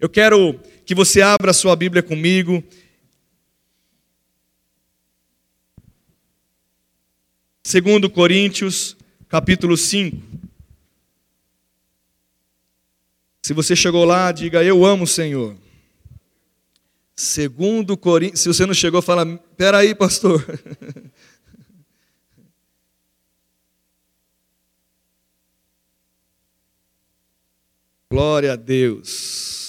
Eu quero que você abra a sua Bíblia comigo. Segundo Coríntios, capítulo 5. Se você chegou lá, diga eu amo o Senhor. Segundo Coríntios, se você não chegou, fala, peraí, pastor. Glória a Deus.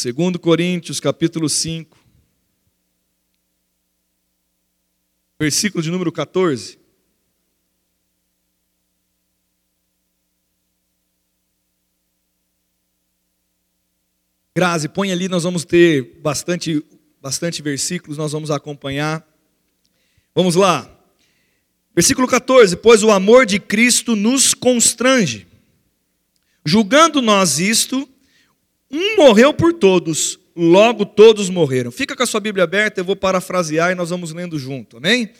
Segundo Coríntios, capítulo 5, versículo de número 14. Grazi, põe ali, nós vamos ter bastante, bastante versículos, nós vamos acompanhar. Vamos lá. Versículo 14: Pois o amor de Cristo nos constrange, julgando nós isto, um morreu por todos, logo todos morreram. Fica com a sua Bíblia aberta, eu vou parafrasear e nós vamos lendo junto, amém?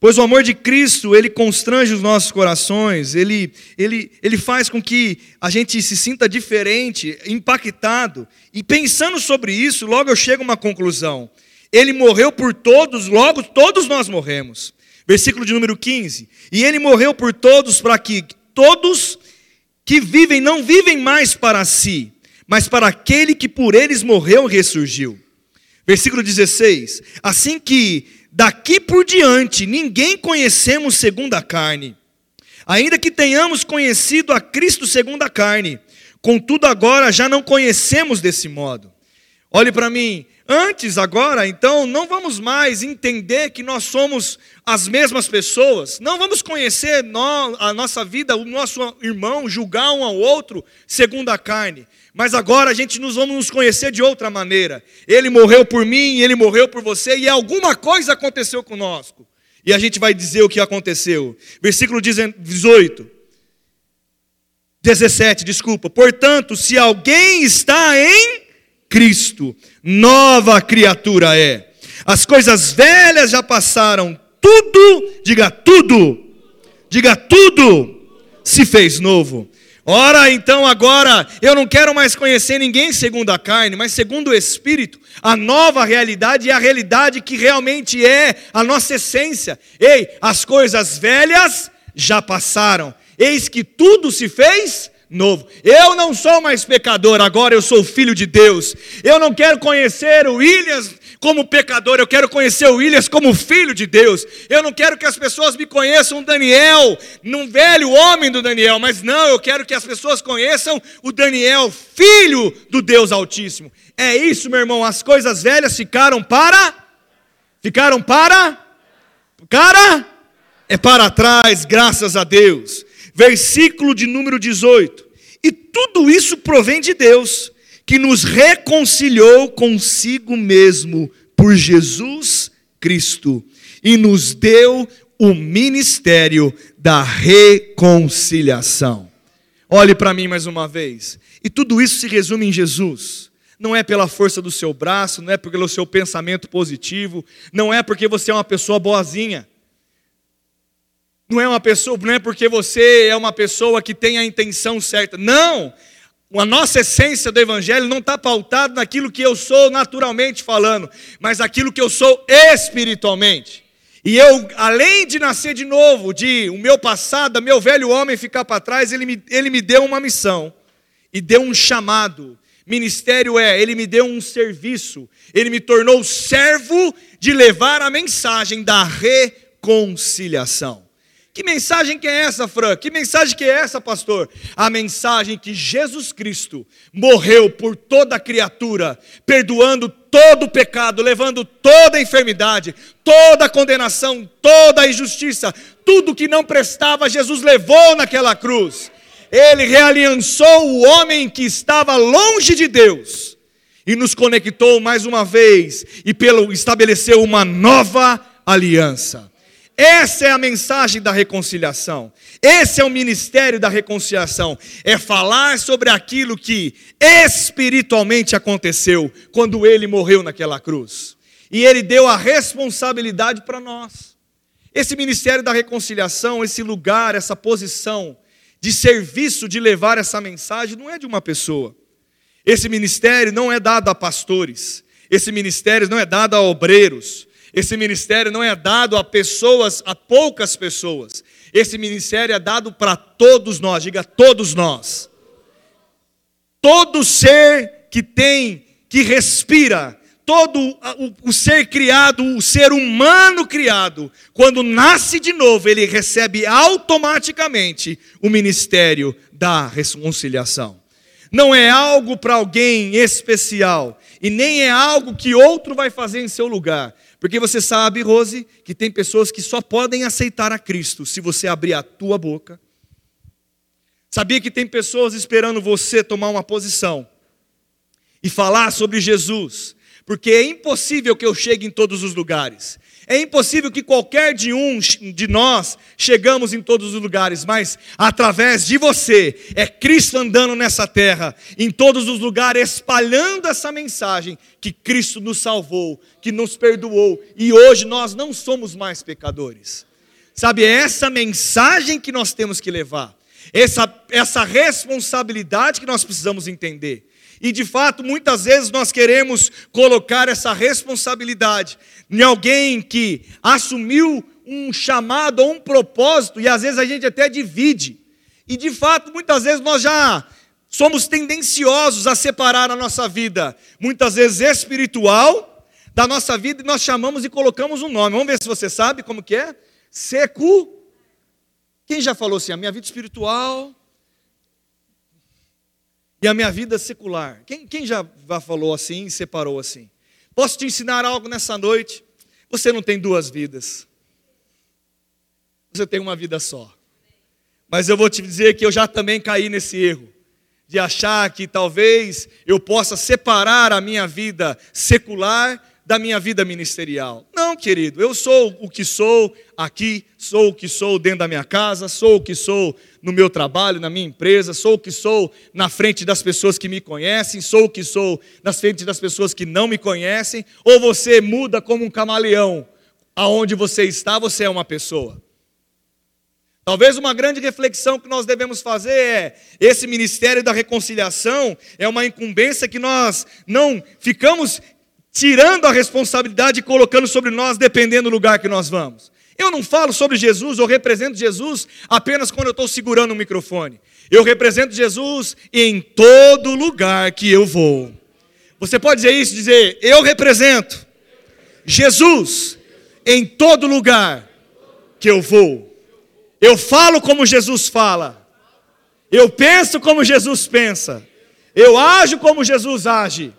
Pois o amor de Cristo, ele constrange os nossos corações, ele, ele, ele faz com que a gente se sinta diferente, impactado. E pensando sobre isso, logo eu chego a uma conclusão. Ele morreu por todos, logo todos nós morremos. Versículo de número 15. E ele morreu por todos para que todos que vivem não vivem mais para si, mas para aquele que por eles morreu e ressurgiu. Versículo 16. Assim que daqui por diante ninguém conhecemos segundo a carne, ainda que tenhamos conhecido a Cristo segundo a carne, contudo agora já não conhecemos desse modo. Olhe para mim, Antes, agora, então, não vamos mais entender que nós somos as mesmas pessoas, não vamos conhecer a nossa vida, o nosso irmão, julgar um ao outro segundo a carne, mas agora a gente nos vamos nos conhecer de outra maneira. Ele morreu por mim, ele morreu por você, e alguma coisa aconteceu conosco. E a gente vai dizer o que aconteceu. Versículo 18. 17, desculpa. Portanto, se alguém está em Cristo, nova criatura é. As coisas velhas já passaram, tudo, diga tudo, diga tudo, se fez novo. Ora, então agora eu não quero mais conhecer ninguém segundo a carne, mas segundo o Espírito. A nova realidade é a realidade que realmente é a nossa essência. Ei, as coisas velhas já passaram, eis que tudo se fez novo. Eu não sou mais pecador, agora eu sou filho de Deus. Eu não quero conhecer o Williams como pecador, eu quero conhecer o Williams como filho de Deus. Eu não quero que as pessoas me conheçam Daniel, num velho homem do Daniel, mas não, eu quero que as pessoas conheçam o Daniel, filho do Deus Altíssimo. É isso, meu irmão, as coisas velhas ficaram para ficaram para cara é para trás, graças a Deus versículo de número 18. E tudo isso provém de Deus, que nos reconciliou consigo mesmo por Jesus Cristo e nos deu o ministério da reconciliação. Olhe para mim mais uma vez. E tudo isso se resume em Jesus. Não é pela força do seu braço, não é pelo seu pensamento positivo, não é porque você é uma pessoa boazinha. Não é uma pessoa, não é porque você é uma pessoa que tem a intenção certa. Não! A nossa essência do Evangelho não está pautada naquilo que eu sou naturalmente falando, mas aquilo que eu sou espiritualmente. E eu, além de nascer de novo, de o meu passado, meu velho homem ficar para trás, ele me, ele me deu uma missão e deu um chamado. Ministério é, ele me deu um serviço, ele me tornou servo de levar a mensagem da reconciliação. Que mensagem que é essa, Fran? Que mensagem que é essa, pastor? A mensagem que Jesus Cristo morreu por toda criatura, perdoando todo o pecado, levando toda a enfermidade, toda a condenação, toda a injustiça, tudo que não prestava, Jesus levou naquela cruz. Ele realiançou o homem que estava longe de Deus e nos conectou mais uma vez e pelo estabeleceu uma nova aliança. Essa é a mensagem da reconciliação. Esse é o ministério da reconciliação. É falar sobre aquilo que espiritualmente aconteceu quando ele morreu naquela cruz. E ele deu a responsabilidade para nós. Esse ministério da reconciliação, esse lugar, essa posição de serviço de levar essa mensagem não é de uma pessoa. Esse ministério não é dado a pastores, esse ministério não é dado a obreiros, esse ministério não é dado a pessoas, a poucas pessoas. Esse ministério é dado para todos nós, diga todos nós. Todo ser que tem, que respira, todo o, o, ser criado, o ser humano criado, quando nasce de novo, ele recebe automaticamente o ministério da reconciliação. Não é algo para alguém especial, e nem é algo que outro vai fazer em seu lugar. Porque você sabe, Rose, que tem pessoas que só podem aceitar a Cristo se você abrir a tua boca. Sabia que tem pessoas esperando você tomar uma posição e falar sobre Jesus, porque é impossível que eu chegue em todos os lugares. É impossível que qualquer de um de nós chegamos em todos os lugares, mas através de você é Cristo andando nessa terra, em todos os lugares, espalhando essa mensagem que Cristo nos salvou, que nos perdoou e hoje nós não somos mais pecadores. Sabe, é essa mensagem que nós temos que levar, essa, essa responsabilidade que nós precisamos entender. E de fato, muitas vezes nós queremos colocar essa responsabilidade em alguém que assumiu um chamado ou um propósito, e às vezes a gente até divide. E de fato, muitas vezes nós já somos tendenciosos a separar a nossa vida, muitas vezes espiritual, da nossa vida, e nós chamamos e colocamos um nome. Vamos ver se você sabe como que é? Secu. Quem já falou assim, a minha vida espiritual e a minha vida secular. Quem, quem já falou assim separou assim? Posso te ensinar algo nessa noite? Você não tem duas vidas. Você tem uma vida só. Mas eu vou te dizer que eu já também caí nesse erro de achar que talvez eu possa separar a minha vida secular da minha vida ministerial. Não, querido, eu sou o que sou aqui, sou o que sou dentro da minha casa, sou o que sou no meu trabalho, na minha empresa, sou o que sou na frente das pessoas que me conhecem, sou o que sou na frente das pessoas que não me conhecem, ou você muda como um camaleão, aonde você está, você é uma pessoa. Talvez uma grande reflexão que nós devemos fazer é: esse ministério da reconciliação é uma incumbência que nós não ficamos tirando a responsabilidade e colocando sobre nós, dependendo do lugar que nós vamos. Eu não falo sobre Jesus, eu represento Jesus apenas quando eu estou segurando o microfone. Eu represento Jesus em todo lugar que eu vou. Você pode dizer isso, dizer, eu represento Jesus em todo lugar que eu vou. Eu falo como Jesus fala. Eu penso como Jesus pensa. Eu ajo como Jesus age.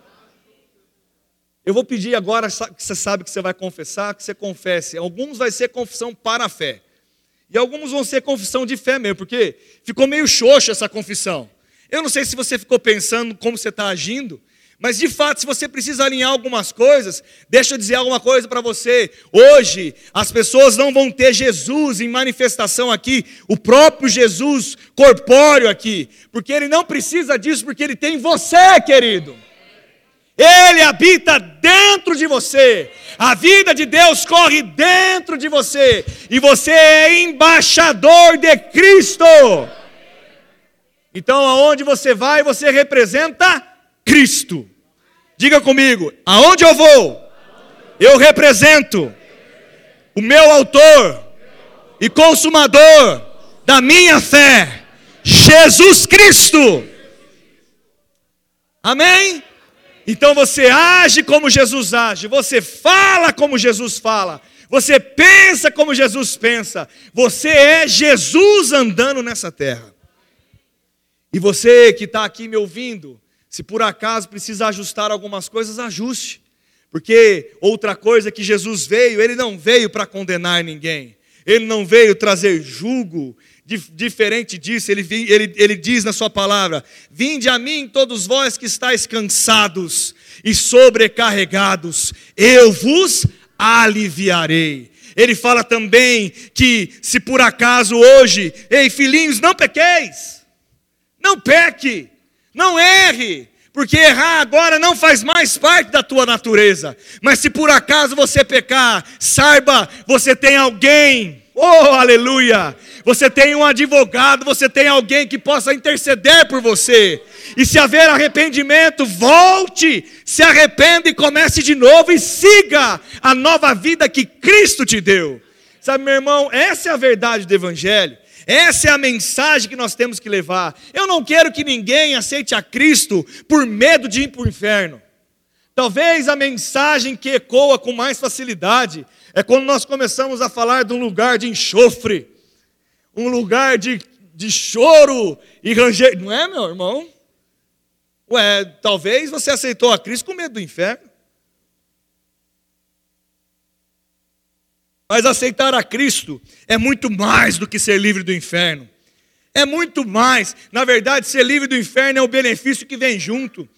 Eu vou pedir agora, que você sabe que você vai confessar, que você confesse. Alguns vai ser confissão para a fé. E alguns vão ser confissão de fé mesmo, porque ficou meio xoxa essa confissão. Eu não sei se você ficou pensando como você está agindo, mas de fato, se você precisa alinhar algumas coisas, deixa eu dizer alguma coisa para você. Hoje, as pessoas não vão ter Jesus em manifestação aqui, o próprio Jesus corpóreo aqui, porque ele não precisa disso, porque ele tem você, querido. Ele habita dentro de você. A vida de Deus corre dentro de você. E você é embaixador de Cristo. Então, aonde você vai, você representa Cristo. Diga comigo: aonde eu vou, eu represento o meu autor e consumador da minha fé, Jesus Cristo. Amém? Então você age como Jesus age, você fala como Jesus fala, você pensa como Jesus pensa, você é Jesus andando nessa terra. E você que está aqui me ouvindo, se por acaso precisa ajustar algumas coisas, ajuste. Porque outra coisa que Jesus veio, ele não veio para condenar ninguém, ele não veio trazer julgo, diferente disso, ele, ele, ele diz na sua palavra: Vinde a mim, todos vós que estáis cansados e sobrecarregados, eu vos aliviarei. Ele fala também que, se por acaso hoje, ei filhinhos, não pequeis, não peque, não erre, porque errar agora não faz mais parte da tua natureza, mas se por acaso você pecar, saiba, você tem alguém Oh, aleluia! Você tem um advogado, você tem alguém que possa interceder por você. E se haver arrependimento, volte, se arrependa e comece de novo e siga a nova vida que Cristo te deu. Sabe, meu irmão, essa é a verdade do Evangelho. Essa é a mensagem que nós temos que levar. Eu não quero que ninguém aceite a Cristo por medo de ir para o inferno. Talvez a mensagem que ecoa com mais facilidade é quando nós começamos a falar de um lugar de enxofre, um lugar de, de choro e ranger. Não é, meu irmão? Ué, talvez você aceitou a Cristo com medo do inferno. Mas aceitar a Cristo é muito mais do que ser livre do inferno. É muito mais. Na verdade, ser livre do inferno é o benefício que vem junto.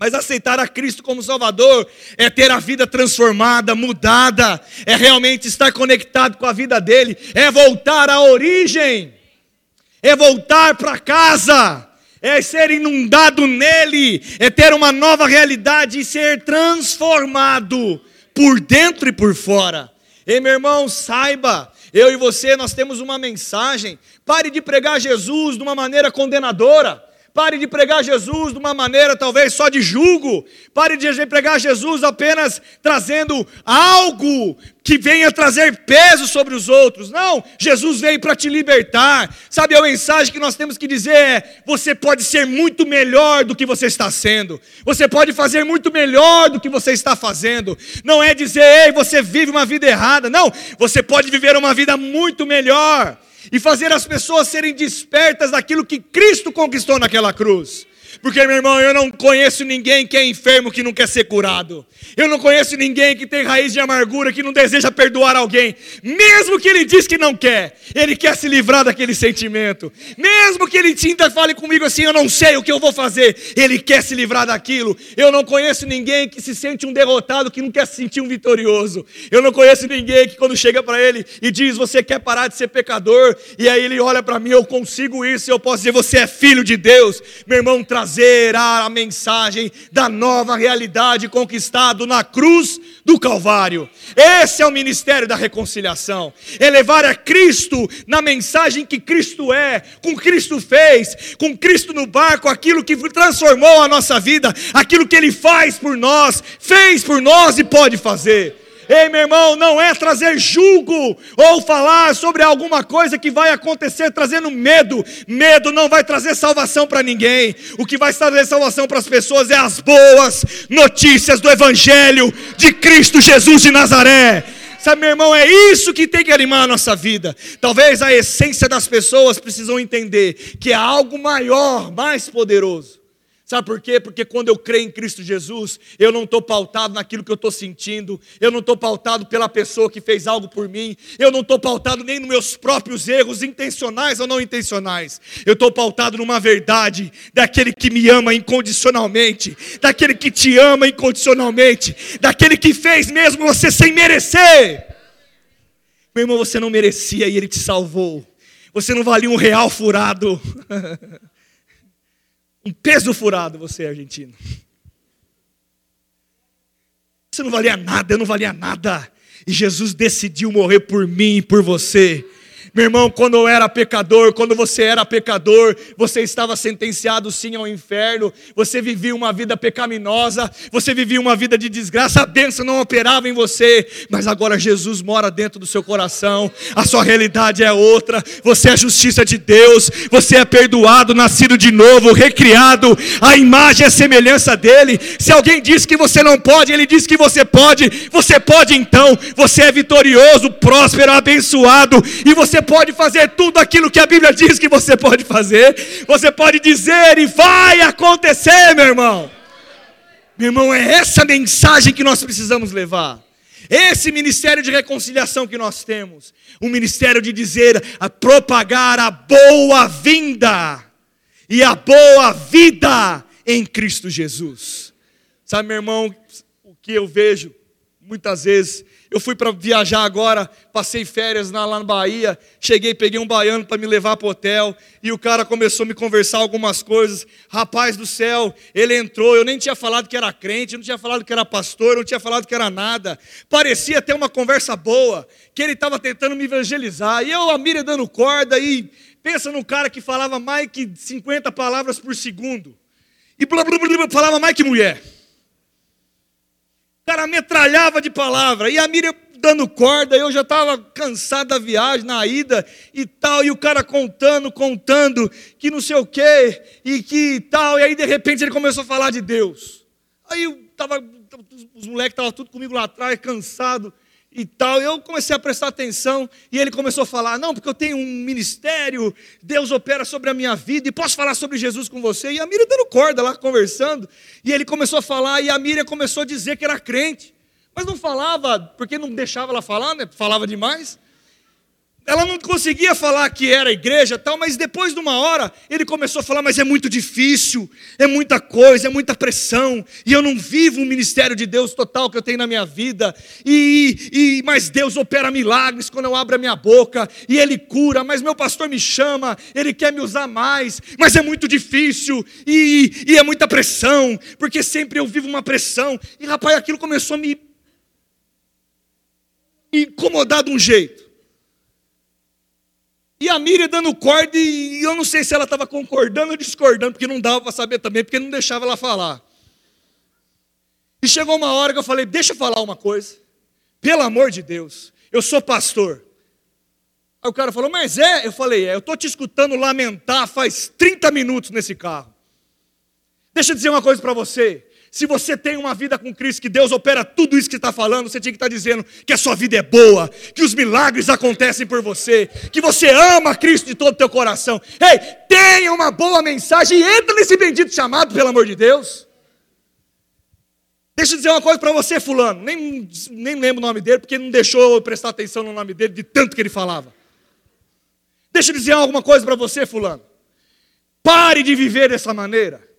Mas aceitar a Cristo como Salvador é ter a vida transformada, mudada, é realmente estar conectado com a vida dele, é voltar à origem, é voltar para casa, é ser inundado nele, é ter uma nova realidade e ser transformado por dentro e por fora. Ei, meu irmão, saiba, eu e você, nós temos uma mensagem. Pare de pregar Jesus de uma maneira condenadora. Pare de pregar Jesus de uma maneira talvez só de julgo. Pare de pregar Jesus apenas trazendo algo que venha trazer peso sobre os outros. Não, Jesus veio para te libertar. Sabe a mensagem que nós temos que dizer é: você pode ser muito melhor do que você está sendo. Você pode fazer muito melhor do que você está fazendo. Não é dizer, ei, você vive uma vida errada. Não, você pode viver uma vida muito melhor e fazer as pessoas serem despertas daquilo que Cristo conquistou naquela cruz. Porque, meu irmão, eu não conheço ninguém que é enfermo que não quer ser curado. Eu não conheço ninguém que tem raiz de amargura que não deseja perdoar alguém. Mesmo que ele diz que não quer, ele quer se livrar daquele sentimento. Mesmo que ele ainda fale comigo assim, eu não sei o que eu vou fazer, ele quer se livrar daquilo. Eu não conheço ninguém que se sente um derrotado que não quer se sentir um vitorioso. Eu não conheço ninguém que quando chega para ele e diz, você quer parar de ser pecador, e aí ele olha para mim, eu consigo isso, eu posso dizer, você é filho de Deus. Meu irmão, traz trazer a mensagem da nova realidade conquistado na cruz do Calvário. Esse é o ministério da reconciliação. É levar a Cristo na mensagem que Cristo é, com Cristo fez, com Cristo no barco, aquilo que transformou a nossa vida, aquilo que ele faz por nós, fez por nós e pode fazer. Ei, meu irmão, não é trazer julgo ou falar sobre alguma coisa que vai acontecer trazendo medo. Medo não vai trazer salvação para ninguém. O que vai trazer salvação para as pessoas é as boas notícias do Evangelho de Cristo Jesus de Nazaré. Sabe, meu irmão, é isso que tem que animar a nossa vida. Talvez a essência das pessoas precisam entender que é algo maior, mais poderoso Sabe por quê? Porque quando eu creio em Cristo Jesus, eu não estou pautado naquilo que eu estou sentindo, eu não estou pautado pela pessoa que fez algo por mim, eu não estou pautado nem nos meus próprios erros, intencionais ou não intencionais. Eu estou pautado numa verdade daquele que me ama incondicionalmente, daquele que te ama incondicionalmente, daquele que fez mesmo você sem merecer. Meu irmão, você não merecia e ele te salvou. Você não valia um real furado. Um peso furado você, argentino. Você não valia nada, eu não valia nada. E Jesus decidiu morrer por mim e por você. Meu irmão, quando eu era pecador, quando você era pecador, você estava sentenciado sim ao inferno, você vivia uma vida pecaminosa, você vivia uma vida de desgraça, a bênção não operava em você, mas agora Jesus mora dentro do seu coração, a sua realidade é outra, você é a justiça de Deus, você é perdoado, nascido de novo, recriado, a imagem e a semelhança dele. Se alguém diz que você não pode, ele diz que você pode, você pode então, você é vitorioso, próspero, abençoado, e você você pode fazer tudo aquilo que a Bíblia diz que você pode fazer. Você pode dizer e vai acontecer, meu irmão. Meu irmão, é essa mensagem que nós precisamos levar. Esse ministério de reconciliação que nós temos, um ministério de dizer, a propagar a boa vinda e a boa vida em Cristo Jesus. Sabe, meu irmão, o que eu vejo muitas vezes Eu fui para viajar agora, passei férias lá, na Bahia, cheguei, peguei um baiano para me levar para o hotel, e o cara começou a me conversar algumas coisas. Rapaz do céu, ele entrou, eu nem tinha falado que era crente, não tinha falado que era pastor, não tinha falado que era nada. Parecia até uma conversa boa, que ele estava tentando me evangelizar. E eu, a Miriam dando corda, e pensa num cara que falava mais que 50 palavras por segundo. E blá, blá, blá, blá falava mais que mulher cara metralhava de palavra. E a Miriam dando corda, eu já estava cansado da viagem, na ida e tal, e o cara contando, contando, que não sei o quê, e que tal, e aí de repente ele começou a falar de Deus. Aí eu tava, os moleques estavam tudo comigo lá atrás, cansado, e tal. Eu comecei a prestar atenção e ele começou a falar: Não, porque eu tenho um ministério, Deus opera sobre a minha vida e posso falar sobre Jesus com você. E a Miriam dando corda lá, conversando. E ele começou a falar e a Miriam começou a dizer que era crente. Mas não falava, porque não deixava ela falar, né? Falava demais. Ela não conseguia falar que era igreja tal, mas depois de uma hora ele começou a falar: mas é muito difícil, é muita coisa, é muita pressão, e eu não vivo o ministério de Deus total que eu tenho na minha vida. E, e mas Deus opera milagres quando eu abro a minha boca, e Ele cura, mas meu pastor me chama, ele quer me usar mais, mas é muito difícil, e, e é muita pressão, porque sempre eu vivo uma pressão. E rapaz, aquilo começou a me incomodar de um jeito. E a Miriam dando corda, e eu não sei se ela estava concordando ou discordando, porque não dava para saber também, porque não deixava ela falar. E chegou uma hora que eu falei: Deixa eu falar uma coisa, pelo amor de Deus, eu sou pastor. Aí o cara falou: Mas é? Eu falei: É, eu estou te escutando lamentar faz 30 minutos nesse carro. Deixa eu dizer uma coisa para você. Se você tem uma vida com Cristo, que Deus opera tudo isso que está falando, você tinha que estar tá dizendo que a sua vida é boa, que os milagres acontecem por você, que você ama Cristo de todo o teu coração. Ei, tenha uma boa mensagem e entra nesse bendito chamado, pelo amor de Deus. Deixa eu dizer uma coisa para você, fulano. Nem, nem lembro o nome dele, porque não deixou eu prestar atenção no nome dele, de tanto que ele falava. Deixa eu dizer alguma coisa para você, fulano. Pare de viver dessa maneira.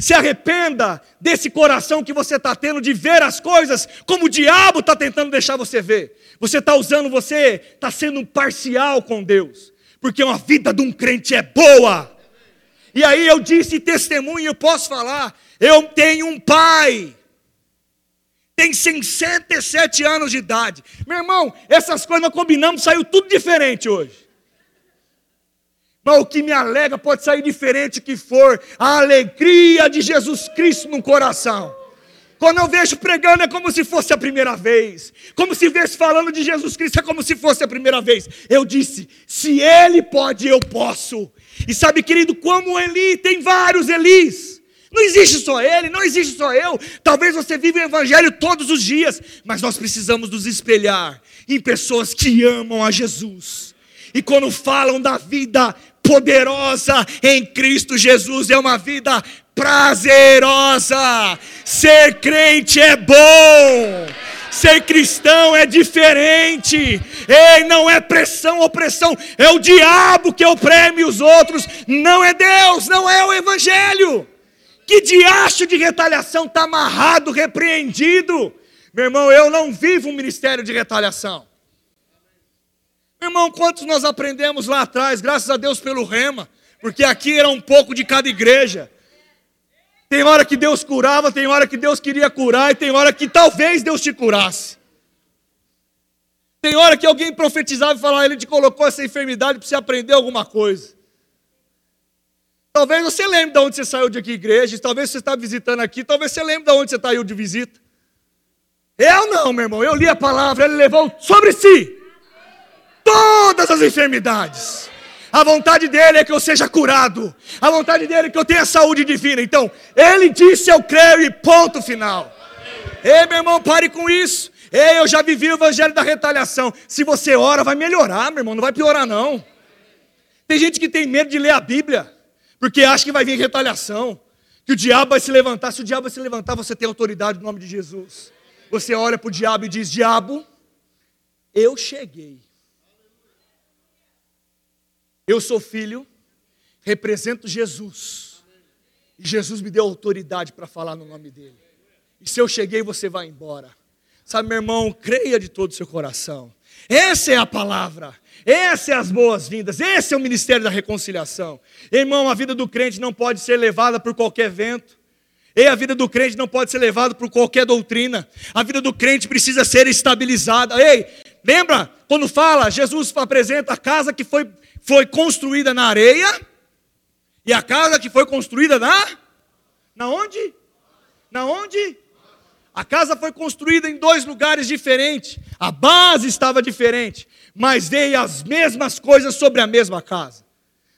Se arrependa desse coração que você está tendo de ver as coisas como o diabo está tentando deixar você ver. Você está usando, você está sendo parcial com Deus, porque uma vida de um crente é boa. E aí eu disse testemunho, eu posso falar, eu tenho um pai, tem 67 anos de idade. Meu irmão, essas coisas nós combinamos, saiu tudo diferente hoje. Mas o que me alega pode sair diferente que for a alegria de Jesus Cristo no coração. Quando eu vejo pregando é como se fosse a primeira vez. Como se vesse falando de Jesus Cristo é como se fosse a primeira vez. Eu disse: se ele pode, eu posso. E sabe, querido, como Eli, tem vários Elis. Não existe só ele, não existe só eu. Talvez você viva o evangelho todos os dias, mas nós precisamos nos espelhar em pessoas que amam a Jesus. E quando falam da vida poderosa em Cristo Jesus, é uma vida prazerosa. Ser crente é bom. Ser cristão é diferente. Ei, não é pressão, opressão. É o diabo que oprime os outros. Não é Deus, não é o Evangelho. Que diacho de retaliação está amarrado, repreendido. Meu irmão, eu não vivo um ministério de retaliação. Irmão, quantos nós aprendemos lá atrás, graças a Deus pelo rema, porque aqui era um pouco de cada igreja. Tem hora que Deus curava, tem hora que Deus queria curar, e tem hora que talvez Deus te curasse. Tem hora que alguém profetizava e falava, ele te colocou essa enfermidade para você aprender alguma coisa. Talvez você lembre de onde você saiu de aqui igreja, talvez você está visitando aqui, talvez você lembre de onde você está de visita. Eu não, meu irmão, eu li a palavra, ele levou sobre si todas as enfermidades. A vontade dele é que eu seja curado. A vontade dele é que eu tenha saúde divina. Então, ele disse: Eu creio e ponto final. Ei, meu irmão, pare com isso. Ei, eu já vivi o evangelho da retaliação. Se você ora, vai melhorar, meu irmão, não vai piorar, não. Tem gente que tem medo de ler a Bíblia, porque acha que vai vir retaliação, que o diabo vai se levantar. Se o diabo vai se levantar, você tem autoridade no nome de Jesus. Você olha para o diabo e diz: Diabo, eu cheguei. Eu sou filho, represento Jesus. E Jesus me deu autoridade para falar no nome dele. E se eu cheguei, você vai embora. Sabe, meu irmão, creia de todo o seu coração. Essa é a palavra. Essas são as boas-vindas, esse é o ministério da reconciliação. Irmão, a vida do crente não pode ser levada por qualquer vento. E a vida do crente não pode ser levada por qualquer doutrina. A vida do crente precisa ser estabilizada. Ei, lembra quando fala, Jesus apresenta a casa que foi, foi construída na areia e a casa que foi construída na na onde? Na onde? A casa foi construída em dois lugares diferentes. A base estava diferente, mas dei as mesmas coisas sobre a mesma casa.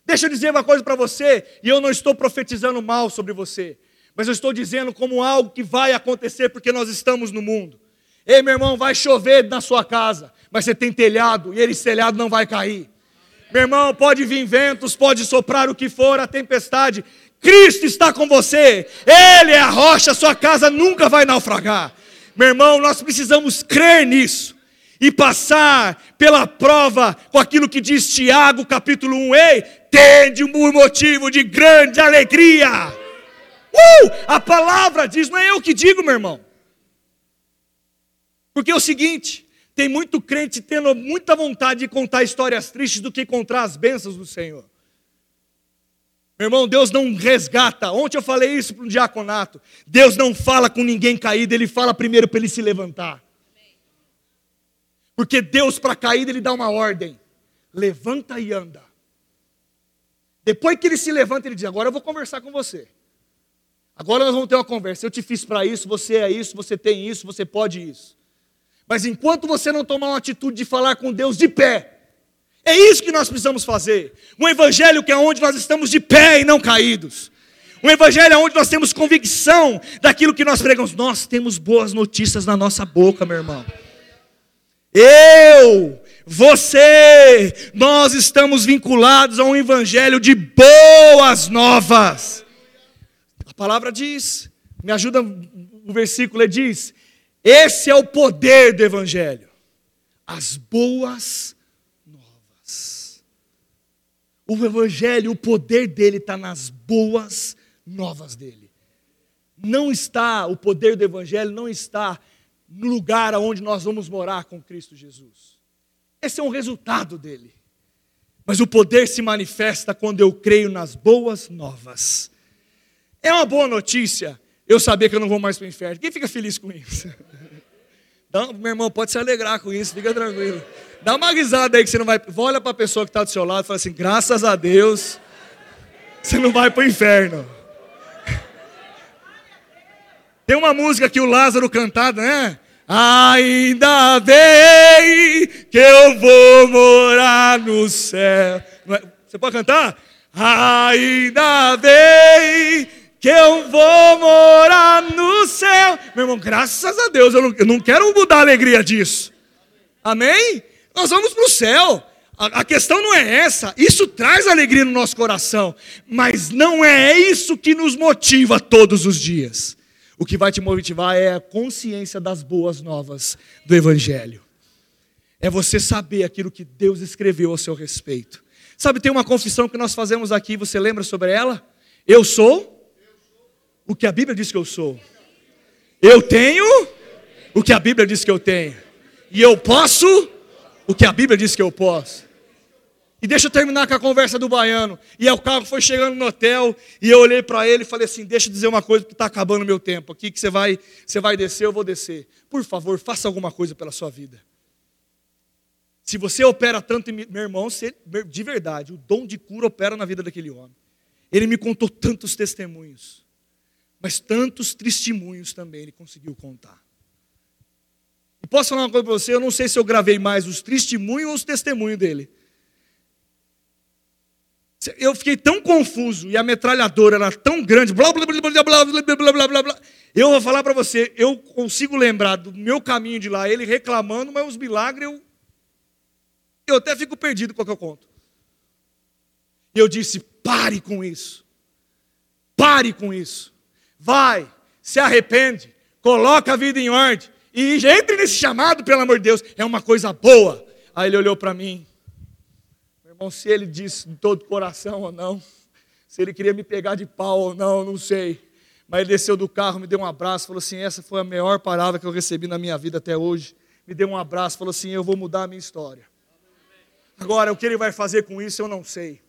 Deixa eu dizer uma coisa para você, e eu não estou profetizando mal sobre você, mas eu estou dizendo como algo que vai acontecer porque nós estamos no mundo. Ei, meu irmão, vai chover na sua casa, mas você tem telhado e esse telhado não vai cair. Meu irmão, pode vir ventos, pode soprar o que for, a tempestade. Cristo está com você, Ele é a rocha, sua casa nunca vai naufragar. Meu irmão, nós precisamos crer nisso e passar pela prova com aquilo que diz Tiago, capítulo 1. Ei, tende um motivo de grande alegria. Uh, a palavra diz, não é eu que digo, meu irmão. Porque é o seguinte: tem muito crente tendo muita vontade de contar histórias tristes do que contar as bênçãos do Senhor. Meu irmão, Deus não resgata. Ontem eu falei isso para um diaconato. Deus não fala com ninguém caído, Ele fala primeiro para ele se levantar. Porque Deus, para caída, Ele dá uma ordem: levanta e anda. Depois que ele se levanta, ele diz: Agora eu vou conversar com você. Agora nós vamos ter uma conversa. Eu te fiz para isso, você é isso, você tem isso, você pode isso. Mas enquanto você não tomar uma atitude de falar com Deus de pé, é isso que nós precisamos fazer. Um evangelho que é onde nós estamos de pé e não caídos. Um evangelho é onde nós temos convicção daquilo que nós pregamos. Nós temos boas notícias na nossa boca, meu irmão. Eu, você, nós estamos vinculados a um evangelho de boas novas. A palavra diz, me ajuda o versículo, ele diz: esse é o poder do evangelho. As boas novas. O evangelho, o poder dele está nas boas novas dele. Não está, o poder do evangelho não está no lugar aonde nós vamos morar com Cristo Jesus. Esse é um resultado dele. Mas o poder se manifesta quando eu creio nas boas novas. É uma boa notícia eu saber que eu não vou mais para o inferno. Quem fica feliz com isso? Então, meu irmão, pode se alegrar com isso, fica tranquilo. Dá uma risada aí que você não vai. Olha para a pessoa que está do seu lado e fala assim: graças a Deus, você não vai para o inferno. Tem uma música que o Lázaro cantava, né? Ainda bem que eu vou morar no céu. É? Você pode cantar? Ainda bem que eu vou morar no céu. Meu irmão, graças a Deus, eu não, eu não quero mudar a alegria disso. Amém? Nós vamos para o céu. A, a questão não é essa. Isso traz alegria no nosso coração. Mas não é isso que nos motiva todos os dias. O que vai te motivar é a consciência das boas novas do Evangelho. É você saber aquilo que Deus escreveu ao seu respeito. Sabe, tem uma confissão que nós fazemos aqui, você lembra sobre ela? Eu sou o que a Bíblia diz que eu sou. Eu tenho o que a Bíblia diz que eu tenho. E eu posso o que a Bíblia diz que eu posso. E deixa eu terminar com a conversa do baiano. E aí o carro foi chegando no hotel, e eu olhei para ele e falei assim: deixa eu dizer uma coisa, porque está acabando o meu tempo aqui, que você vai, você vai descer, eu vou descer. Por favor, faça alguma coisa pela sua vida. Se você opera tanto meu irmão, você, de verdade, o dom de cura opera na vida daquele homem. Ele me contou tantos testemunhos, mas tantos testemunhos também ele conseguiu contar. E posso falar uma coisa para você? Eu não sei se eu gravei mais os testemunhos ou os testemunhos dele. Eu fiquei tão confuso e a metralhadora era tão grande, blá blá blá blá blá blá blá blá blá. Eu vou falar para você, eu consigo lembrar do meu caminho de lá, ele reclamando, mas os milagres eu eu até fico perdido com o que eu conto. E eu disse: pare com isso. Pare com isso. Vai, se arrepende, coloca a vida em ordem e entre nesse chamado, pelo amor de Deus, é uma coisa boa. Aí ele olhou para mim, Irmão, se ele disse de todo coração ou não, se ele queria me pegar de pau ou não, não sei. Mas ele desceu do carro, me deu um abraço, falou assim: essa foi a melhor palavra que eu recebi na minha vida até hoje. Me deu um abraço, falou assim: eu vou mudar a minha história. Agora, o que ele vai fazer com isso, eu não sei.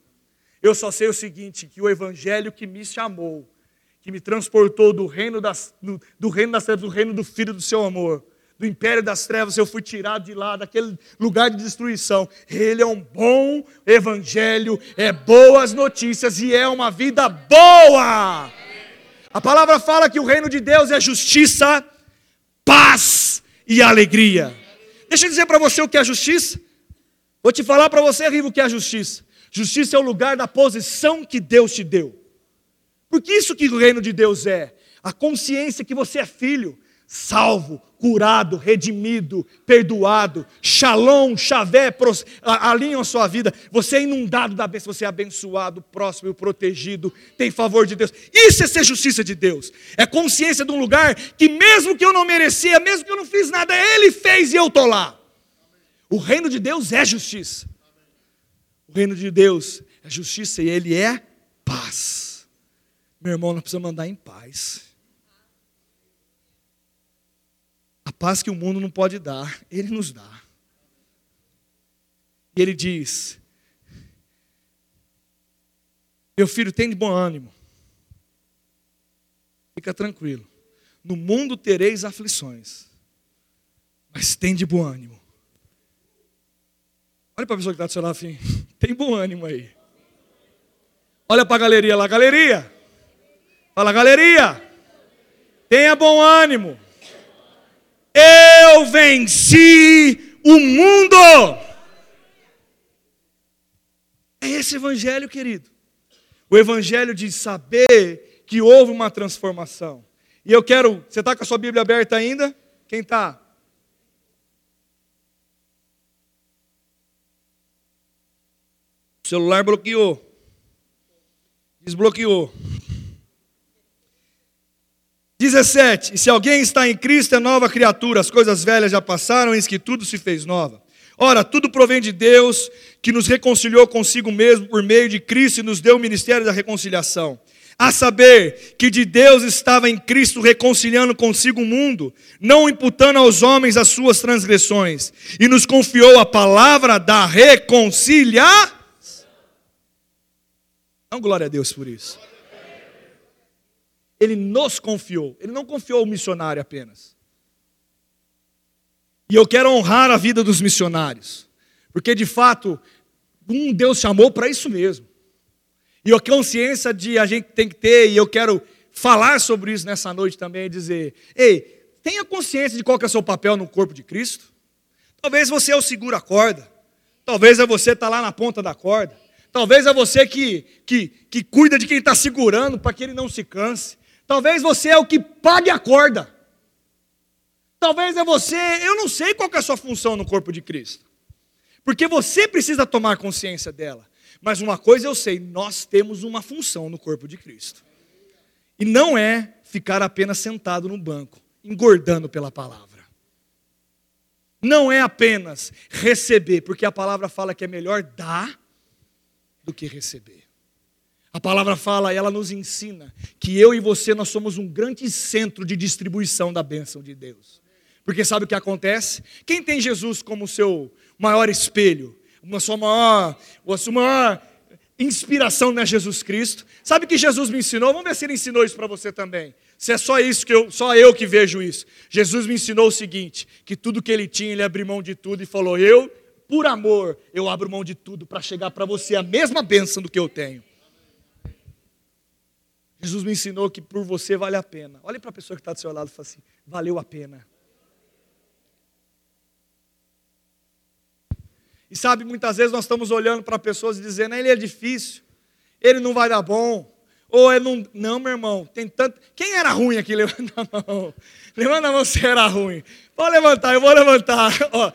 Eu só sei o seguinte: que o evangelho que me chamou, que me transportou do reino das, do, do reino das trevas, do reino do Filho do seu amor, do império das trevas, eu fui tirado de lá, daquele lugar de destruição. Ele é um bom evangelho, é boas notícias e é uma vida boa. A palavra fala que o reino de Deus é justiça, paz e alegria. Deixa eu dizer para você o que é justiça. Vou te falar para você, Rivo, o que é justiça. Justiça é o lugar da posição que Deus te deu. Porque isso que o reino de Deus é, a consciência que você é filho, salvo, curado, redimido, perdoado, shalom, chavé, alinham a sua vida. Você é inundado da bênção, você é abençoado, próximo, protegido, tem favor de Deus. Isso é ser justiça de Deus. É consciência de um lugar que mesmo que eu não merecia, mesmo que eu não fiz nada, Ele fez e eu estou lá. O reino de Deus é justiça. O reino de Deus é justiça e Ele é paz. Meu irmão, nós precisamos andar em paz. A paz que o mundo não pode dar, Ele nos dá. E Ele diz: Meu filho, tem de bom ânimo. Fica tranquilo. No mundo tereis aflições, mas tem de bom ânimo. Olha para a pessoa que está do seu lado assim. Tem bom ânimo aí. Olha para a galeria lá. Galeria. Fala, galeria. Tenha bom ânimo. Eu venci o mundo. É esse evangelho, querido. O evangelho de saber que houve uma transformação. E eu quero. Você está com a sua Bíblia aberta ainda? Quem está? O celular bloqueou. Desbloqueou. 17. E se alguém está em Cristo, é nova criatura, as coisas velhas já passaram, eis que tudo se fez nova. Ora, tudo provém de Deus, que nos reconciliou consigo mesmo por meio de Cristo e nos deu o ministério da reconciliação. A saber que de Deus estava em Cristo reconciliando consigo o mundo, não imputando aos homens as suas transgressões, e nos confiou a palavra da reconciliação então, glória a Deus por isso. Ele nos confiou. Ele não confiou o missionário apenas. E eu quero honrar a vida dos missionários. Porque, de fato, um Deus chamou para isso mesmo. E a consciência de a gente tem que ter, e eu quero falar sobre isso nessa noite também, e dizer: ei, tenha consciência de qual é o seu papel no corpo de Cristo. Talvez você é o segura corda. Talvez é você estar tá lá na ponta da corda. Talvez é você que, que, que cuida de quem está segurando para que ele não se canse. Talvez você é o que pague a corda. Talvez é você, eu não sei qual é a sua função no corpo de Cristo. Porque você precisa tomar consciência dela. Mas uma coisa eu sei, nós temos uma função no corpo de Cristo. E não é ficar apenas sentado no banco, engordando pela palavra. Não é apenas receber, porque a palavra fala que é melhor dar do que receber. A palavra fala, ela nos ensina que eu e você nós somos um grande centro de distribuição da bênção de Deus. Porque sabe o que acontece? Quem tem Jesus como seu maior espelho, uma sua maior, a sua maior inspiração não é Jesus Cristo. Sabe que Jesus me ensinou? Vamos ver se ele ensinou isso para você também. Se é só isso que eu, só eu que vejo isso. Jesus me ensinou o seguinte: que tudo que ele tinha, ele abriu mão de tudo e falou: Eu por amor, eu abro mão de tudo para chegar para você a mesma bênção do que eu tenho. Jesus me ensinou que por você vale a pena. Olhe para a pessoa que está do seu lado e fala assim: valeu a pena. E sabe, muitas vezes nós estamos olhando para pessoas e dizendo: ele é difícil, ele não vai dar bom, ou é não. Não, meu irmão, tem tanto. Quem era ruim aqui? Levanta a mão. Levanta a mão se era ruim. Pode levantar, eu vou levantar. Ó,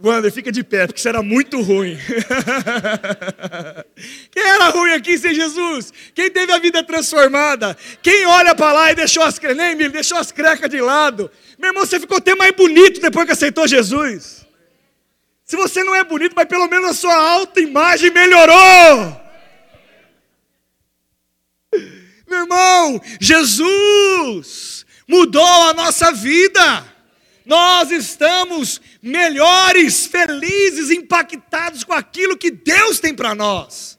Wander, fica de pé, porque isso era muito ruim. Quem era ruim aqui sem Jesus? Quem teve a vida transformada? Quem olha para lá e deixou as, nem, deixou as crecas de lado? Meu irmão, você ficou até mais bonito depois que aceitou Jesus. Se você não é bonito, mas pelo menos a sua autoimagem melhorou. Meu irmão, irmão, Jesus mudou a nossa vida. Nós estamos melhores, felizes, impactados com aquilo que Deus tem para nós.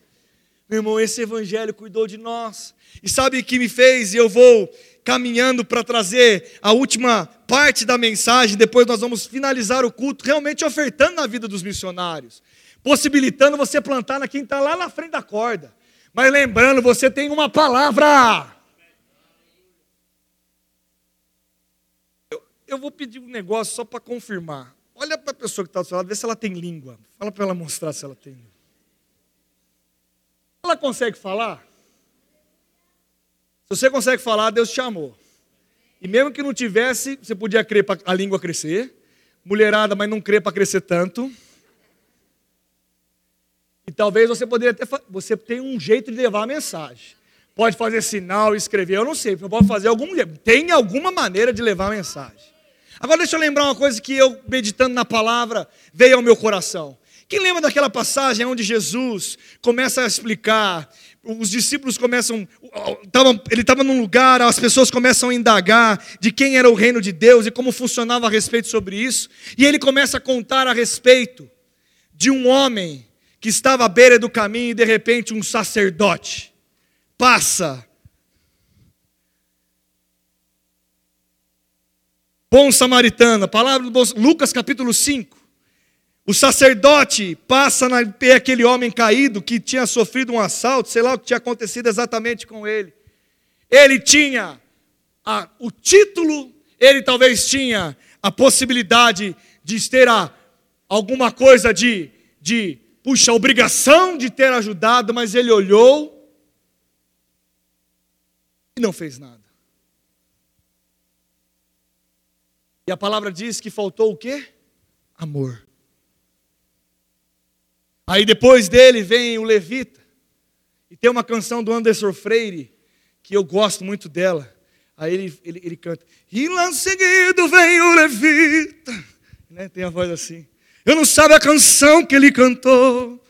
Meu irmão, esse evangelho cuidou de nós. E sabe o que me fez? E eu vou caminhando para trazer a última parte da mensagem, depois nós vamos finalizar o culto, realmente ofertando na vida dos missionários, possibilitando você plantar na quem está lá na frente da corda. Mas lembrando, você tem uma palavra. Eu, eu vou pedir um negócio só para confirmar. Pessoa que está do seu lado, vê se ela tem língua. Fala para ela mostrar se ela tem língua. Ela consegue falar? Se você consegue falar, Deus te chamou. E mesmo que não tivesse, você podia crer para a língua crescer. Mulherada, mas não crer para crescer tanto. E talvez você poderia ter, você tem um jeito de levar a mensagem. Pode fazer sinal, escrever, eu não sei, pode fazer algum, tem alguma maneira de levar a mensagem. Agora deixa eu lembrar uma coisa que eu meditando na palavra veio ao meu coração. Quem lembra daquela passagem onde Jesus começa a explicar, os discípulos começam, ele estava num lugar, as pessoas começam a indagar de quem era o reino de Deus e como funcionava a respeito sobre isso, e ele começa a contar a respeito de um homem que estava à beira do caminho e de repente um sacerdote passa. Bom samaritano, a palavra do bom, Lucas capítulo 5. O sacerdote passa na pé aquele homem caído que tinha sofrido um assalto, sei lá o que tinha acontecido exatamente com ele. Ele tinha a, o título, ele talvez tinha a possibilidade de ter a, alguma coisa de, de, puxa, obrigação de ter ajudado, mas ele olhou e não fez nada. E a palavra diz que faltou o quê? Amor. Aí depois dele vem o Levita. E tem uma canção do Anderson Freire, que eu gosto muito dela. Aí ele, ele, ele canta. E lá seguido vem o Levita. Né? Tem a voz assim. Eu não sabe a canção que ele cantou.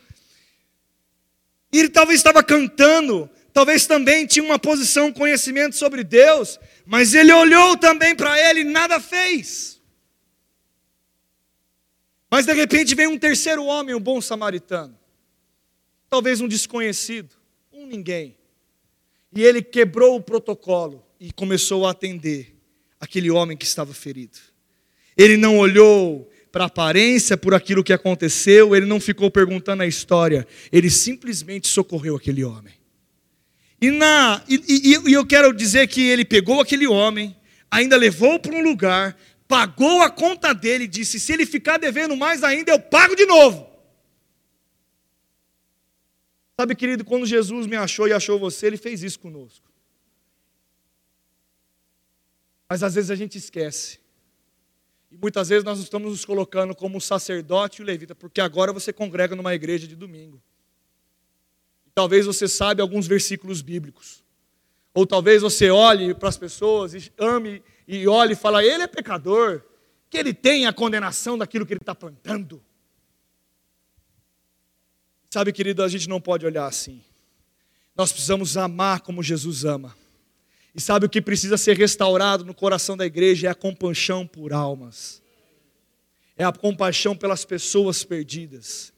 E ele talvez estava cantando, talvez também tinha uma posição, conhecimento sobre Deus, mas ele olhou também para ele e nada fez. Mas de repente vem um terceiro homem, um bom samaritano. Talvez um desconhecido, um ninguém. E ele quebrou o protocolo e começou a atender aquele homem que estava ferido. Ele não olhou para a aparência, por aquilo que aconteceu, ele não ficou perguntando a história, ele simplesmente socorreu aquele homem. E, na, e, e, e eu quero dizer que ele pegou aquele homem, ainda levou para um lugar, pagou a conta dele e disse: se ele ficar devendo mais ainda, eu pago de novo. Sabe, querido, quando Jesus me achou e achou você, ele fez isso conosco. Mas às vezes a gente esquece. E muitas vezes nós estamos nos colocando como sacerdote e levita, porque agora você congrega numa igreja de domingo. Talvez você sabe alguns versículos bíblicos. Ou talvez você olhe para as pessoas e ame e olhe e fala, ele é pecador, que ele tem a condenação daquilo que ele está plantando. Sabe, querido, a gente não pode olhar assim. Nós precisamos amar como Jesus ama. E sabe o que precisa ser restaurado no coração da igreja é a compaixão por almas. É a compaixão pelas pessoas perdidas.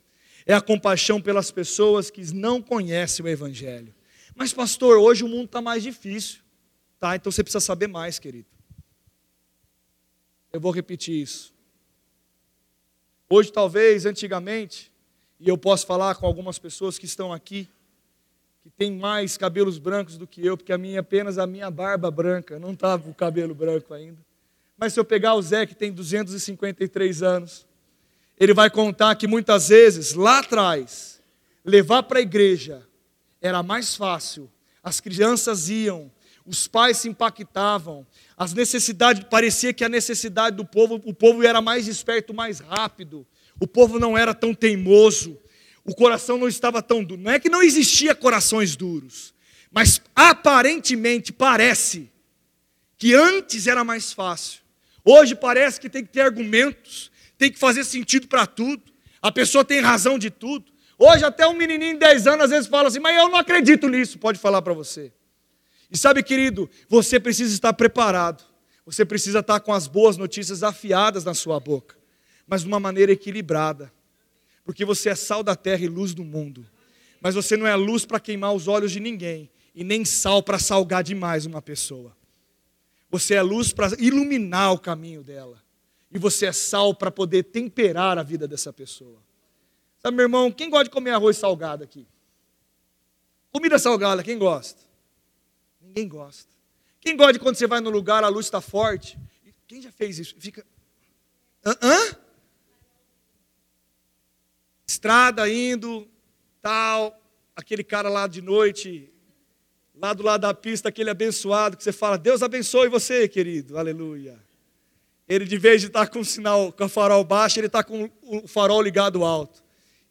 É a compaixão pelas pessoas que não conhecem o evangelho. Mas pastor, hoje o mundo está mais difícil. Tá, então você precisa saber mais, querido. Eu vou repetir isso. Hoje, talvez, antigamente, e eu posso falar com algumas pessoas que estão aqui, que têm mais cabelos brancos do que eu, porque a minha apenas a minha barba branca, não estava o cabelo branco ainda. Mas se eu pegar o Zé, que tem 253 anos, ele vai contar que muitas vezes, lá atrás, levar para a igreja era mais fácil. As crianças iam, os pais se impactavam, as necessidades, parecia que a necessidade do povo, o povo era mais esperto, mais rápido, o povo não era tão teimoso, o coração não estava tão duro. Não é que não existia corações duros, mas aparentemente parece que antes era mais fácil. Hoje parece que tem que ter argumentos, tem que fazer sentido para tudo, a pessoa tem razão de tudo. Hoje até um menininho de 10 anos às vezes fala assim, mas eu não acredito nisso, pode falar para você. E sabe, querido, você precisa estar preparado. Você precisa estar com as boas notícias afiadas na sua boca, mas de uma maneira equilibrada. Porque você é sal da terra e luz do mundo. Mas você não é luz para queimar os olhos de ninguém e nem sal para salgar demais uma pessoa. Você é luz para iluminar o caminho dela. E você é sal para poder temperar a vida dessa pessoa. Sabe, meu irmão, quem gosta de comer arroz salgado aqui? Comida salgada, quem gosta? Ninguém gosta. Quem gosta de quando você vai no lugar, a luz está forte? Quem já fez isso? Fica. Hã? Hã? Estrada indo, tal, aquele cara lá de noite, lá do lado da pista, aquele abençoado, que você fala, Deus abençoe você, querido, aleluia. Ele, de vez de estar com o sinal, com o farol baixo, ele está com o farol ligado alto.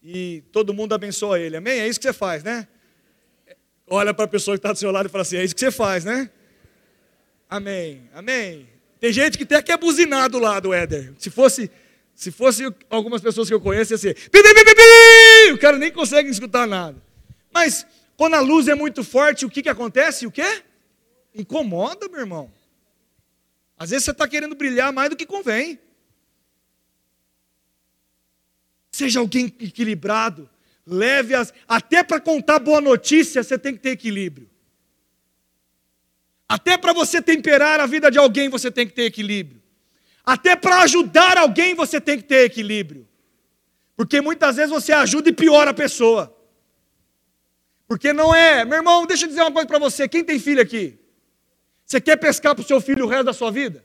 E todo mundo abençoa ele, amém? É isso que você faz, né? Olha para a pessoa que está do seu lado e fala assim: é isso que você faz, né? Amém, amém. Tem gente que até quer buzinar do lado, Éder. Se fosse, se fosse algumas pessoas que eu conheço, ia ser. O cara nem consegue escutar nada. Mas quando a luz é muito forte, o que, que acontece? O quê? Incomoda, meu irmão. Às vezes você está querendo brilhar mais do que convém. Seja alguém equilibrado. Leve as. Até para contar boa notícia, você tem que ter equilíbrio. Até para você temperar a vida de alguém, você tem que ter equilíbrio. Até para ajudar alguém, você tem que ter equilíbrio. Porque muitas vezes você ajuda e piora a pessoa. Porque não é, meu irmão, deixa eu dizer uma coisa para você: quem tem filho aqui? Você quer pescar para o seu filho o resto da sua vida?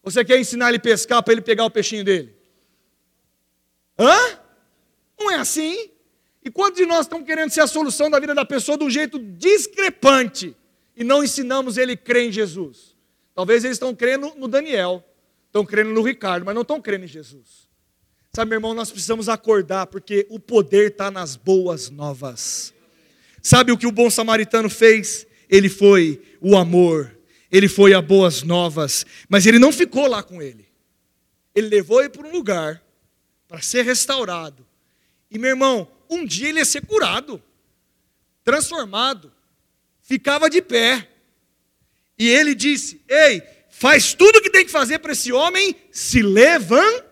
Ou você quer ensinar ele a pescar para ele pegar o peixinho dele? Hã? Não é assim. E quantos de nós estamos querendo ser a solução da vida da pessoa de um jeito discrepante e não ensinamos ele a crer em Jesus? Talvez eles estão crendo no Daniel, estão crendo no Ricardo, mas não estão crendo em Jesus. Sabe, meu irmão, nós precisamos acordar, porque o poder está nas boas novas. Sabe o que o bom samaritano fez? Ele foi o amor, ele foi a boas novas, mas ele não ficou lá com ele. Ele levou ele para um lugar para ser restaurado. E meu irmão, um dia ele ia ser curado, transformado, ficava de pé. E ele disse: Ei, faz tudo o que tem que fazer para esse homem se levantar.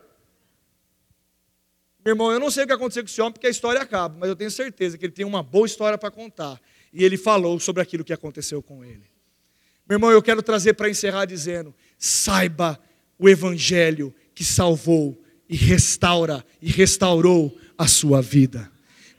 Meu irmão, eu não sei o que aconteceu com esse homem, porque a história acaba, mas eu tenho certeza que ele tem uma boa história para contar. E ele falou sobre aquilo que aconteceu com ele. Meu irmão, eu quero trazer para encerrar dizendo: saiba o evangelho que salvou e restaura e restaurou a sua vida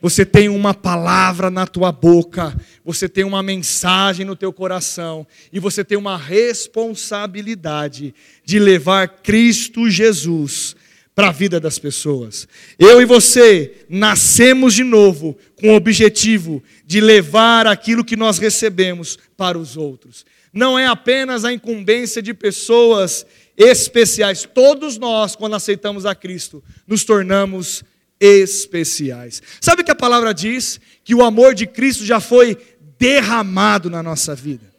você tem uma palavra na tua boca, você tem uma mensagem no teu coração e você tem uma responsabilidade de levar Cristo Jesus para a vida das pessoas. Eu e você nascemos de novo com o objetivo de levar aquilo que nós recebemos para os outros. Não é apenas a incumbência de pessoas especiais. Todos nós, quando aceitamos a Cristo, nos tornamos especiais. Sabe o que a palavra diz? Que o amor de Cristo já foi derramado na nossa vida.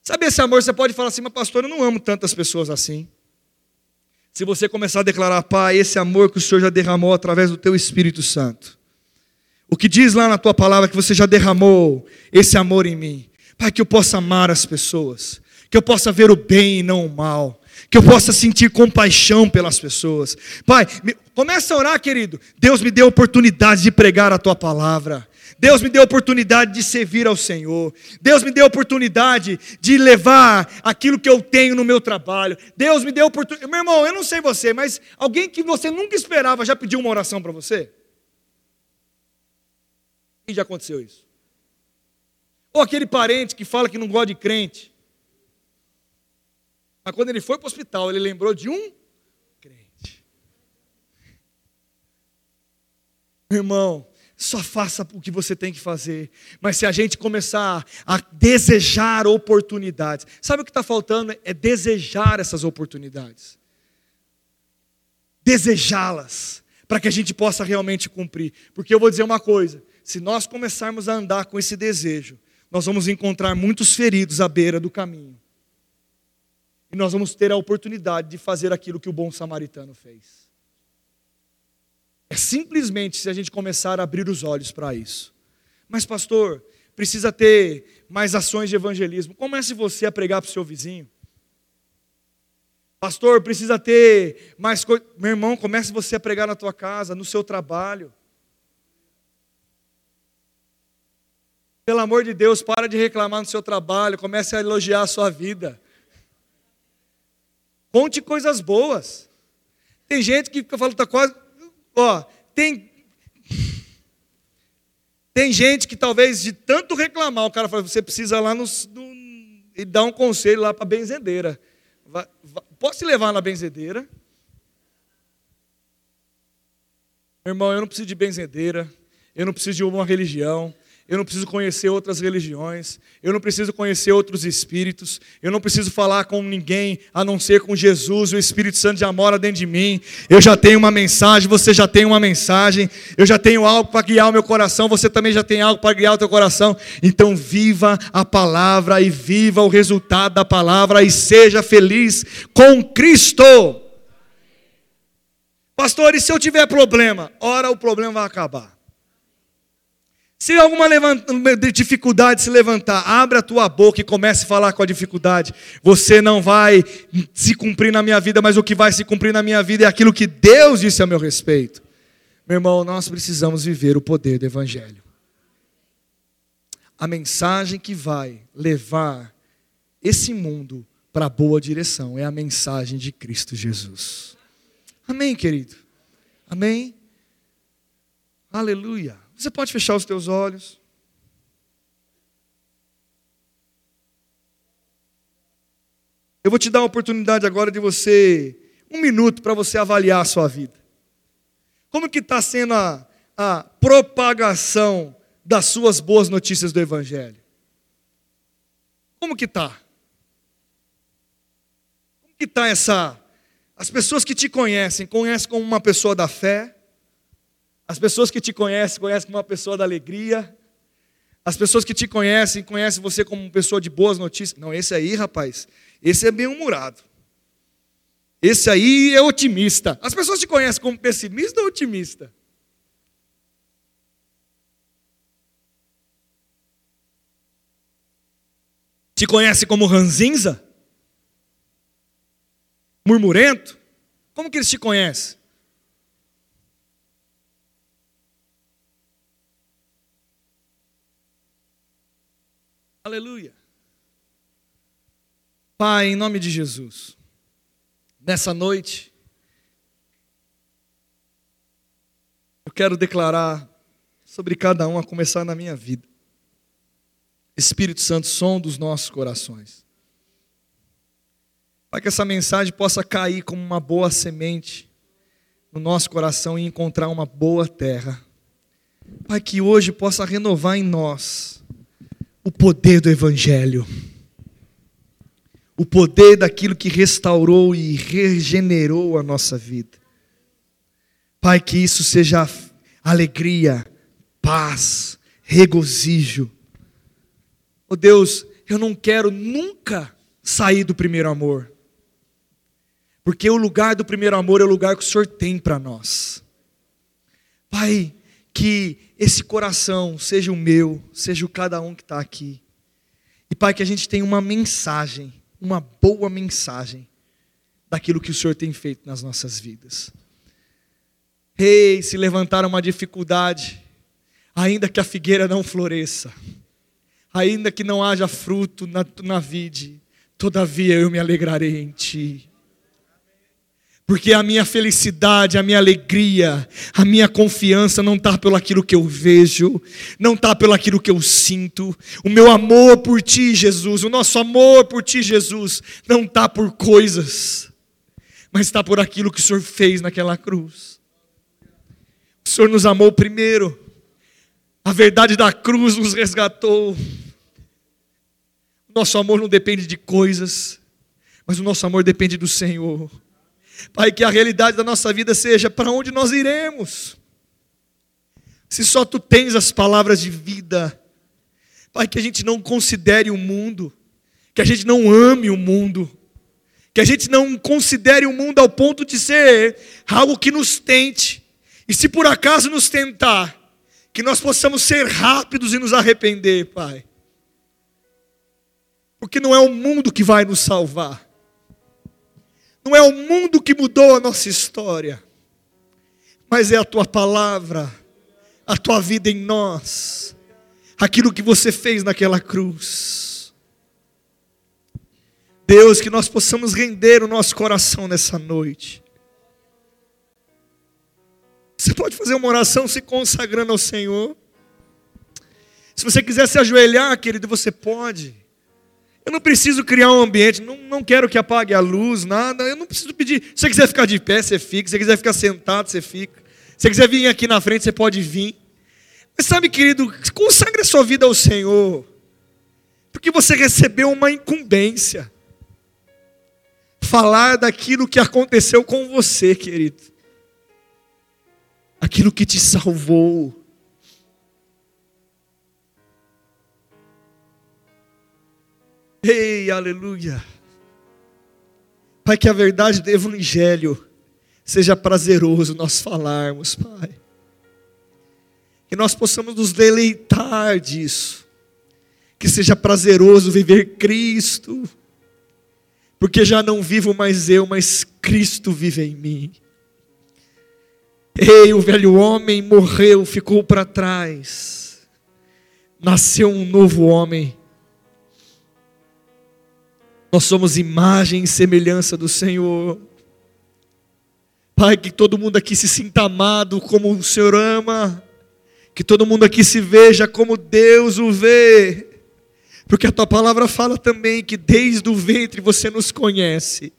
Sabe esse amor? Você pode falar assim, mas pastor, eu não amo tantas pessoas assim. Se você começar a declarar, Pai, esse amor que o Senhor já derramou através do teu Espírito Santo. O que diz lá na tua palavra que você já derramou esse amor em mim. Pai, que eu possa amar as pessoas, que eu possa ver o bem e não o mal, que eu possa sentir compaixão pelas pessoas. Pai, me, começa a orar, querido. Deus me deu a oportunidade de pregar a tua palavra. Deus me deu a oportunidade de servir ao Senhor. Deus me deu a oportunidade de levar aquilo que eu tenho no meu trabalho. Deus me deu a oportunidade. Meu irmão, eu não sei você, mas alguém que você nunca esperava já pediu uma oração para você? E já aconteceu isso? Ou aquele parente que fala que não gosta de crente. Mas quando ele foi para o hospital, ele lembrou de um crente. Irmão, só faça o que você tem que fazer. Mas se a gente começar a desejar oportunidades, sabe o que está faltando? É desejar essas oportunidades. Desejá-las, para que a gente possa realmente cumprir. Porque eu vou dizer uma coisa: se nós começarmos a andar com esse desejo, nós vamos encontrar muitos feridos à beira do caminho. E nós vamos ter a oportunidade de fazer aquilo que o bom samaritano fez. É simplesmente se a gente começar a abrir os olhos para isso. Mas, pastor, precisa ter mais ações de evangelismo. Comece você a pregar para o seu vizinho. Pastor, precisa ter mais coisa. Meu irmão, comece você a pregar na tua casa, no seu trabalho. Pelo amor de Deus, para de reclamar no seu trabalho, comece a elogiar a sua vida. Conte coisas boas. Tem gente que fica falando, tá quase. Ó, tem. Tem gente que talvez de tanto reclamar, o cara fala, você precisa lá no, no e dar um conselho lá para a benzedeira. Vai, vai, posso te levar na benzedeira? Meu irmão, eu não preciso de benzedeira, eu não preciso de uma religião, eu não preciso conhecer outras religiões, eu não preciso conhecer outros espíritos, eu não preciso falar com ninguém a não ser com Jesus, o Espírito Santo já mora dentro de mim. Eu já tenho uma mensagem, você já tem uma mensagem, eu já tenho algo para guiar o meu coração, você também já tem algo para guiar o teu coração. Então viva a palavra e viva o resultado da palavra e seja feliz com Cristo. Pastor, e se eu tiver problema? Ora, o problema vai acabar. Se alguma dificuldade se levantar, abre a tua boca e comece a falar com a dificuldade. Você não vai se cumprir na minha vida, mas o que vai se cumprir na minha vida é aquilo que Deus disse a meu respeito. Meu irmão, nós precisamos viver o poder do Evangelho. A mensagem que vai levar esse mundo para a boa direção é a mensagem de Cristo Jesus. Amém, querido? Amém? Aleluia. Você pode fechar os teus olhos. Eu vou te dar a oportunidade agora de você, um minuto para você avaliar a sua vida. Como que está sendo a, a propagação das suas boas notícias do Evangelho? Como que está? Como que está essa... As pessoas que te conhecem, conhecem como uma pessoa da fé, as pessoas que te conhecem, conhecem como uma pessoa da alegria. As pessoas que te conhecem, conhecem você como uma pessoa de boas notícias. Não, esse aí, rapaz, esse é bem-humorado. Esse aí é otimista. As pessoas te conhecem como pessimista ou otimista? Te conhece como ranzinza? Murmurento? Como que eles te conhecem? Aleluia. Pai, em nome de Jesus, nessa noite, eu quero declarar sobre cada um, a começar na minha vida. Espírito Santo, som dos nossos corações. Para que essa mensagem possa cair como uma boa semente no nosso coração e encontrar uma boa terra. Pai, que hoje possa renovar em nós o poder do Evangelho, o poder daquilo que restaurou e regenerou a nossa vida. Pai, que isso seja alegria, paz, regozijo. Oh Deus, eu não quero nunca sair do primeiro amor. Porque o lugar do primeiro amor é o lugar que o Senhor tem para nós. Pai, que esse coração seja o meu, seja o cada um que está aqui. E Pai, que a gente tenha uma mensagem, uma boa mensagem daquilo que o Senhor tem feito nas nossas vidas. Ei, se levantar uma dificuldade, ainda que a figueira não floresça, ainda que não haja fruto na, na vide, todavia eu me alegrarei em Ti. Porque a minha felicidade, a minha alegria, a minha confiança não está pelo aquilo que eu vejo, não está pelo aquilo que eu sinto. O meu amor por Ti, Jesus, o nosso amor por Ti, Jesus, não está por coisas, mas está por aquilo que o Senhor fez naquela cruz. O Senhor nos amou primeiro, a verdade da cruz nos resgatou. Nosso amor não depende de coisas, mas o nosso amor depende do Senhor. Pai, que a realidade da nossa vida seja para onde nós iremos. Se só tu tens as palavras de vida, Pai, que a gente não considere o mundo, que a gente não ame o mundo, que a gente não considere o mundo ao ponto de ser algo que nos tente, e se por acaso nos tentar, que nós possamos ser rápidos e nos arrepender, Pai. Porque não é o mundo que vai nos salvar. Não é o mundo que mudou a nossa história. Mas é a tua palavra, a tua vida em nós, aquilo que você fez naquela cruz. Deus, que nós possamos render o nosso coração nessa noite. Você pode fazer uma oração se consagrando ao Senhor. Se você quiser se ajoelhar, querido, você pode. Eu não preciso criar um ambiente, não, não quero que apague a luz, nada. Eu não preciso pedir. Se você quiser ficar de pé, você fica. Se você quiser ficar sentado, você fica. Se você quiser vir aqui na frente, você pode vir. Mas sabe, querido, consagre a sua vida ao Senhor. Porque você recebeu uma incumbência. Falar daquilo que aconteceu com você, querido. Aquilo que te salvou. Ei, aleluia. Pai, que a verdade do Evangelho seja prazeroso nós falarmos, Pai. Que nós possamos nos deleitar disso. Que seja prazeroso viver Cristo. Porque já não vivo mais eu, mas Cristo vive em mim. Ei, o velho homem morreu, ficou para trás. Nasceu um novo homem nós somos imagem e semelhança do Senhor. Pai, que todo mundo aqui se sinta amado como o Senhor ama. Que todo mundo aqui se veja como Deus o vê. Porque a tua palavra fala também que desde o ventre você nos conhece.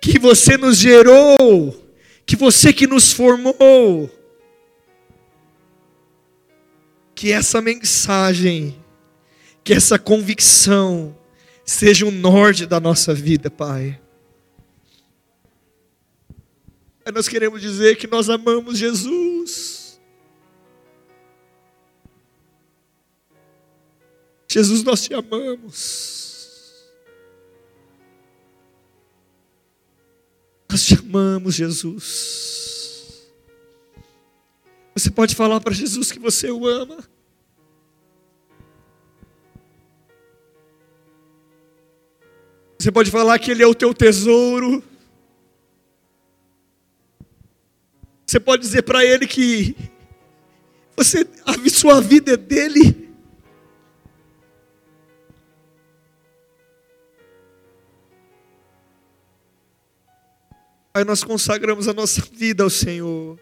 Que você nos gerou. Que você que nos formou. Que essa mensagem, que essa convicção, seja o norte da nossa vida, Pai. Nós queremos dizer que nós amamos Jesus. Jesus, nós te amamos. Nós te amamos, Jesus. Você pode falar para Jesus que você o ama. Você pode falar que Ele é o teu tesouro. Você pode dizer para Ele que você, a sua vida é dele. Aí nós consagramos a nossa vida ao Senhor.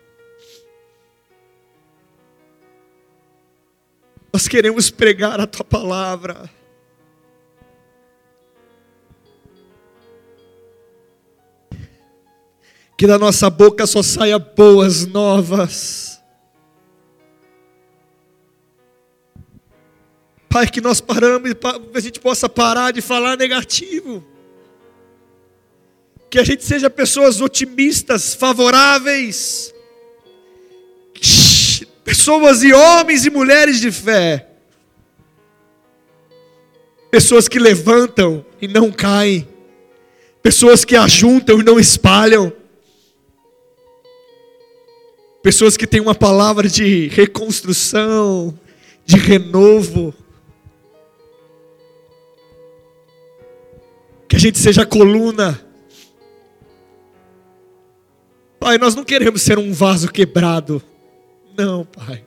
Nós queremos pregar a tua palavra. Que da nossa boca só saia boas novas. Pai, que nós paramos, a gente possa parar de falar negativo. Que a gente seja pessoas otimistas, favoráveis. Pessoas e homens e mulheres de fé. Pessoas que levantam e não caem. Pessoas que ajuntam e não espalham. Pessoas que têm uma palavra de reconstrução, de renovo. Que a gente seja coluna. Pai, nós não queremos ser um vaso quebrado. Não, Pai.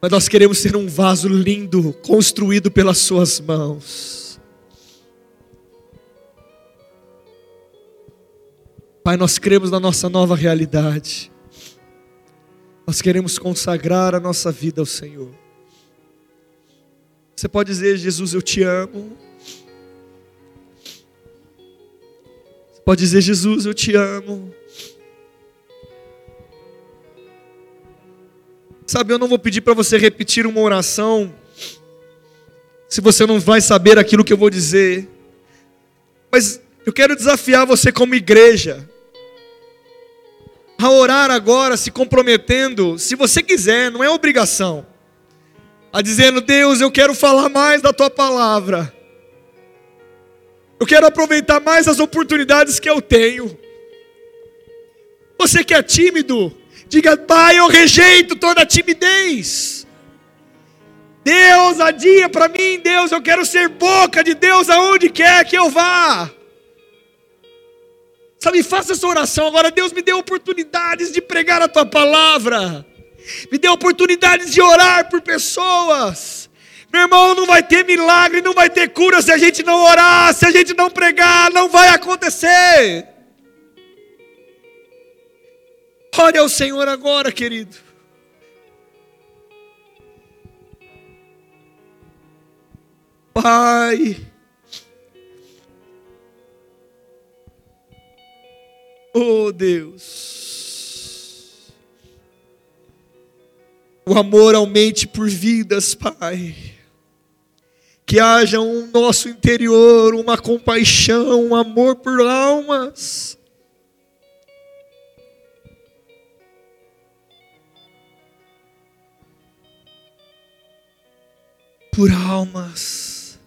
Mas nós queremos ser um vaso lindo, construído pelas Suas mãos. Pai, nós cremos na nossa nova realidade. Nós queremos consagrar a nossa vida ao Senhor. Você pode dizer, Jesus, eu te amo. Você pode dizer, Jesus, eu te amo. Sabe, eu não vou pedir para você repetir uma oração, se você não vai saber aquilo que eu vou dizer. Mas eu quero desafiar você como igreja a orar agora, se comprometendo, se você quiser, não é obrigação, a dizendo: Deus, eu quero falar mais da tua palavra, eu quero aproveitar mais as oportunidades que eu tenho. Você que é tímido, diga: Pai, eu rejeito toda timidez. Deus, adia para mim, Deus, eu quero ser boca de Deus aonde quer que eu vá. Sabe, faça essa oração agora. Deus me dê oportunidades de pregar a tua palavra, me dê oportunidades de orar por pessoas. Meu irmão, não vai ter milagre, não vai ter cura se a gente não orar, se a gente não pregar, não vai acontecer. Ore ao Senhor agora, querido. Pai, oh Deus, o amor aumente por vidas, Pai, que haja um nosso interior uma compaixão, um amor por almas. Por almas.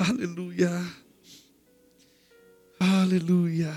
Aleluia. Aleluia.